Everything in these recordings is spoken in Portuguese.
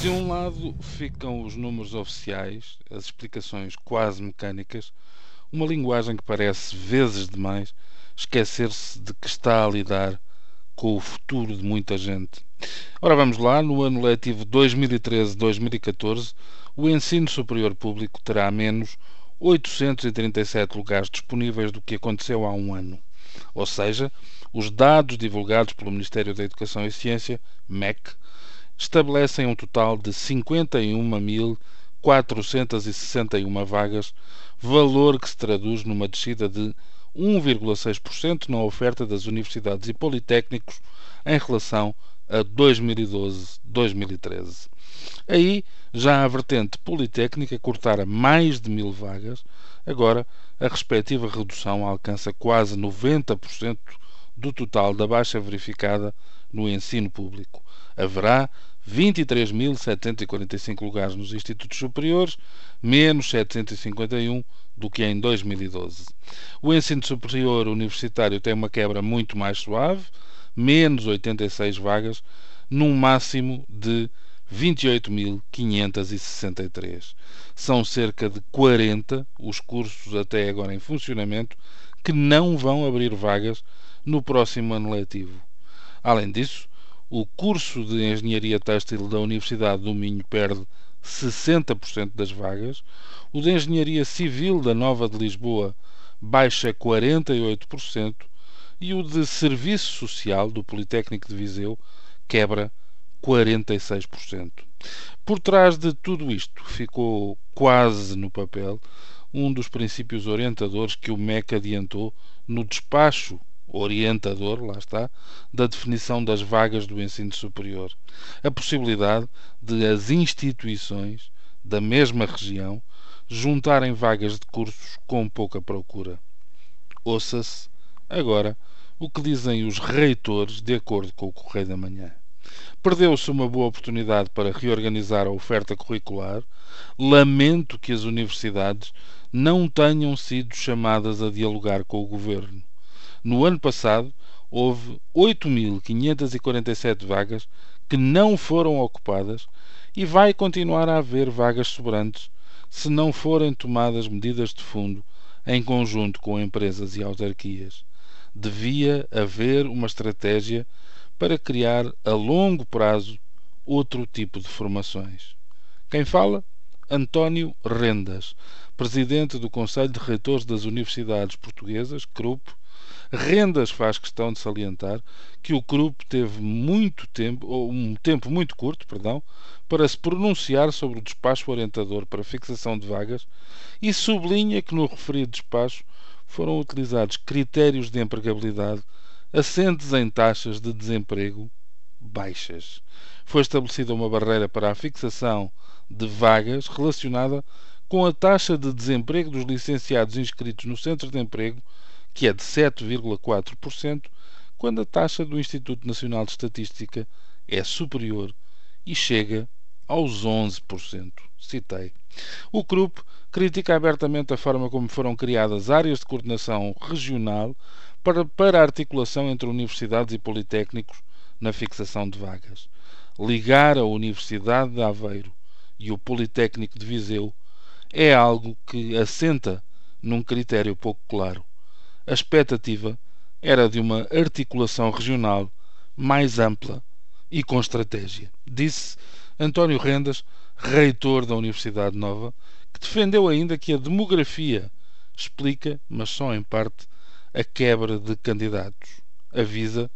De um lado ficam os números oficiais, as explicações quase mecânicas, uma linguagem que parece, vezes demais, esquecer-se de que está a lidar com o futuro de muita gente. Ora, vamos lá, no ano letivo 2013-2014, o ensino superior público terá menos 837 lugares disponíveis do que aconteceu há um ano. Ou seja, os dados divulgados pelo Ministério da Educação e Ciência, MEC, estabelecem um total de 51.461 vagas, valor que se traduz numa descida de 1,6% na oferta das universidades e politécnicos em relação a 2012-2013. Aí já a vertente politécnica cortara mais de mil vagas, agora a respectiva redução alcança quase 90% do total da baixa verificada no ensino público. Haverá 23.745 lugares nos institutos superiores, menos 751 do que em 2012. O ensino superior universitário tem uma quebra muito mais suave, menos 86 vagas, num máximo de 28.563. São cerca de 40 os cursos até agora em funcionamento que não vão abrir vagas no próximo ano letivo. Além disso, o curso de Engenharia Têxtil da Universidade do Minho perde 60% das vagas, o de Engenharia Civil da Nova de Lisboa baixa 48% e o de Serviço Social do Politécnico de Viseu quebra 46%. Por trás de tudo isto ficou quase no papel um dos princípios orientadores que o MEC adiantou no despacho orientador, lá está, da definição das vagas do ensino superior. A possibilidade de as instituições da mesma região juntarem vagas de cursos com pouca procura. Ouça-se agora o que dizem os reitores de acordo com o Correio da Manhã. Perdeu-se uma boa oportunidade para reorganizar a oferta curricular. Lamento que as universidades não tenham sido chamadas a dialogar com o governo. No ano passado, houve 8.547 vagas que não foram ocupadas e vai continuar a haver vagas sobrantes se não forem tomadas medidas de fundo em conjunto com empresas e autarquias. Devia haver uma estratégia para criar a longo prazo outro tipo de formações. Quem fala? António Rendas, presidente do Conselho de Reitores das Universidades Portuguesas, CRUP, Rendas faz questão de salientar que o CRUP teve muito tempo, ou um tempo muito curto, perdão, para se pronunciar sobre o despacho orientador para fixação de vagas e sublinha que no referido despacho foram utilizados critérios de empregabilidade assentes em taxas de desemprego baixas. Foi estabelecida uma barreira para a fixação de vagas relacionada com a taxa de desemprego dos licenciados inscritos no Centro de Emprego que é de 7,4%, quando a taxa do Instituto Nacional de Estatística é superior e chega aos 11%. Citei. O CRUP critica abertamente a forma como foram criadas áreas de coordenação regional para, para articulação entre universidades e politécnicos na fixação de vagas. Ligar a Universidade de Aveiro e o Politécnico de Viseu é algo que assenta num critério pouco claro a expectativa era de uma articulação regional mais ampla e com estratégia. Disse António Rendas, reitor da Universidade Nova, que defendeu ainda que a demografia explica, mas só em parte, a quebra de candidatos. Avisa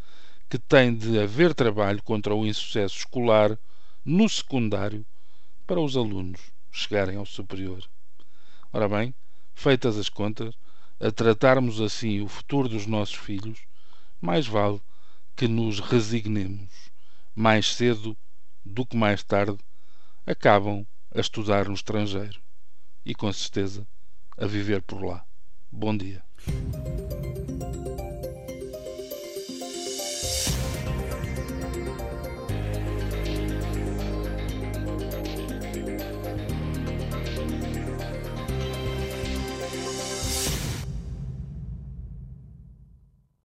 que tem de haver trabalho contra o insucesso escolar no secundário para os alunos chegarem ao superior. Ora bem, feitas as contas, a tratarmos assim o futuro dos nossos filhos, mais vale que nos resignemos. Mais cedo do que mais tarde, acabam a estudar no estrangeiro e, com certeza, a viver por lá. Bom dia.